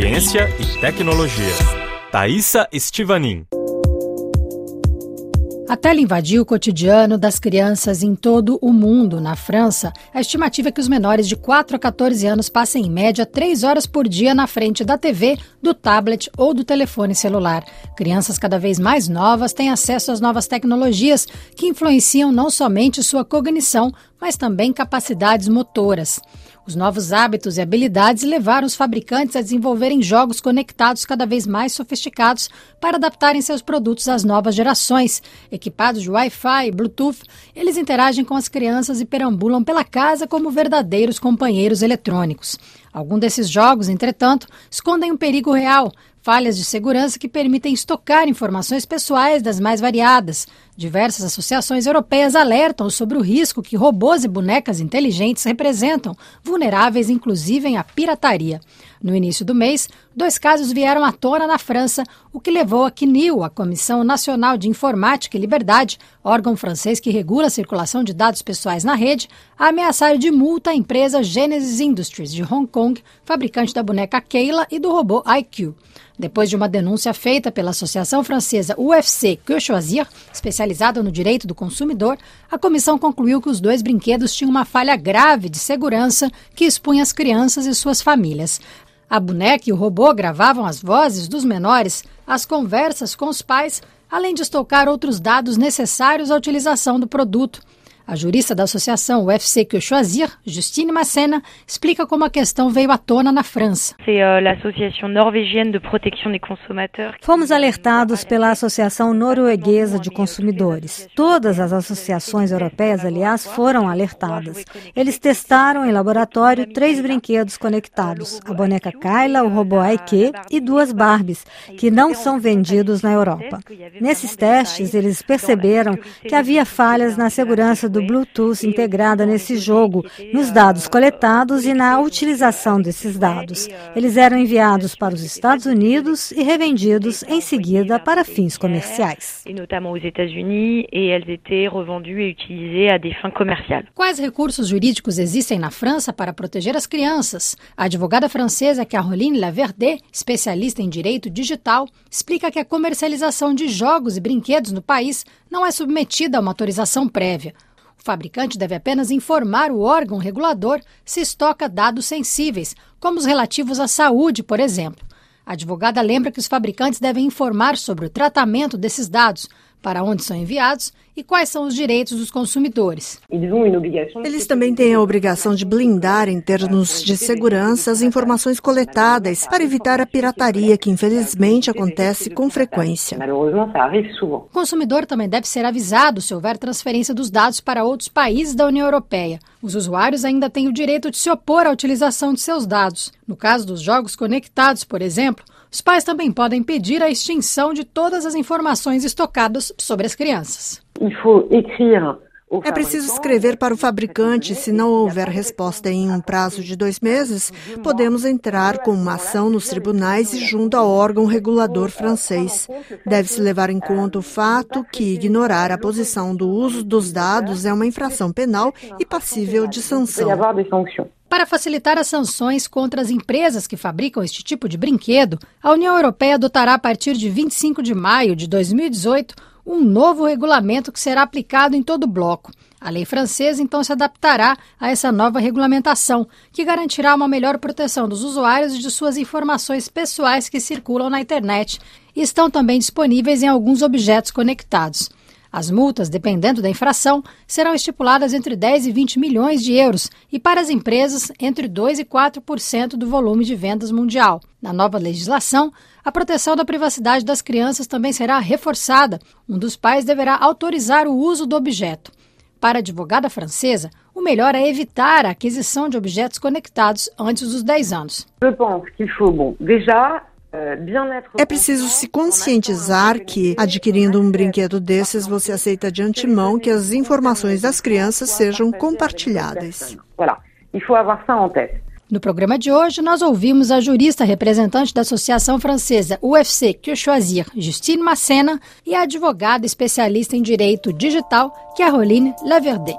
ciência e tecnologia. Thaisa Estivanin. A tela invadiu o cotidiano das crianças em todo o mundo. Na França, a estimativa é que os menores de 4 a 14 anos passem em média 3 horas por dia na frente da TV, do tablet ou do telefone celular. Crianças cada vez mais novas têm acesso às novas tecnologias que influenciam não somente sua cognição, mas também capacidades motoras. Os novos hábitos e habilidades levaram os fabricantes a desenvolverem jogos conectados cada vez mais sofisticados para adaptarem seus produtos às novas gerações. Equipados de Wi-Fi e Bluetooth, eles interagem com as crianças e perambulam pela casa como verdadeiros companheiros eletrônicos. Alguns desses jogos, entretanto, escondem um perigo real, falhas de segurança que permitem estocar informações pessoais das mais variadas. Diversas associações europeias alertam sobre o risco que robôs e bonecas inteligentes representam, vulneráveis inclusive à pirataria. No início do mês, dois casos vieram à tona na França, o que levou a CNIL, a Comissão Nacional de Informática e Liberdade, órgão francês que regula a circulação de dados pessoais na rede, a ameaçar de multa a empresa Genesis Industries de Hong Kong, fabricante da boneca Keila e do robô IQ. Depois de uma denúncia feita pela Associação Francesa UFC Choisir, especializada no direito do consumidor, a comissão concluiu que os dois brinquedos tinham uma falha grave de segurança que expunha as crianças e suas famílias. A boneca e o robô gravavam as vozes dos menores, as conversas com os pais, além de estocar outros dados necessários à utilização do produto. A jurista da associação UFC Que Choisir, Justine Massena, explica como a questão veio à tona na França. Euh, Fomos alertados pela Associação Norueguesa de Consumidores. Todas as associações europeias, aliás, foram alertadas. Eles testaram em laboratório três brinquedos conectados: a boneca Kyla, o robô Aike e duas Barbies, que não são vendidos na Europa. Nesses testes, eles perceberam que havia falhas na segurança do do Bluetooth integrada nesse jogo, nos dados coletados e na utilização desses dados. Eles eram enviados para os Estados Unidos e revendidos em seguida para fins comerciais. Quais recursos jurídicos existem na França para proteger as crianças? A advogada francesa Caroline Laverde, especialista em direito digital, explica que a comercialização de jogos e brinquedos no país não é submetida a uma autorização prévia. O fabricante deve apenas informar o órgão regulador se estoca dados sensíveis, como os relativos à saúde, por exemplo. A advogada lembra que os fabricantes devem informar sobre o tratamento desses dados, para onde são enviados e quais são os direitos dos consumidores. Eles também têm a obrigação de blindar, em termos de segurança, as informações coletadas para evitar a pirataria, que infelizmente acontece com frequência. O consumidor também deve ser avisado se houver transferência dos dados para outros países da União Europeia. Os usuários ainda têm o direito de se opor à utilização de seus dados. No caso dos jogos conectados, por exemplo, os pais também podem pedir a extinção de todas as informações estocadas sobre as crianças. É preciso escrever para o fabricante. Se não houver resposta em um prazo de dois meses, podemos entrar com uma ação nos tribunais e junto ao órgão regulador francês. Deve-se levar em conta o fato que ignorar a posição do uso dos dados é uma infração penal e passível de sanção. Para facilitar as sanções contra as empresas que fabricam este tipo de brinquedo, a União Europeia adotará a partir de 25 de maio de 2018 um novo regulamento que será aplicado em todo o bloco. A lei francesa então se adaptará a essa nova regulamentação, que garantirá uma melhor proteção dos usuários e de suas informações pessoais que circulam na internet e estão também disponíveis em alguns objetos conectados. As multas, dependendo da infração, serão estipuladas entre 10 e 20 milhões de euros e para as empresas entre 2 e 4% do volume de vendas mundial. Na nova legislação, a proteção da privacidade das crianças também será reforçada. Um dos pais deverá autorizar o uso do objeto. Para a advogada francesa, o melhor é evitar a aquisição de objetos conectados antes dos 10 anos. Eu penso qu'il faut, bon, déjà é preciso se conscientizar que, adquirindo um brinquedo desses, você aceita de antemão que as informações das crianças sejam compartilhadas. No programa de hoje, nós ouvimos a jurista representante da Associação Francesa UFC Que Choisir, Justine Massena, e a advogada especialista em direito digital, Caroline Laverde.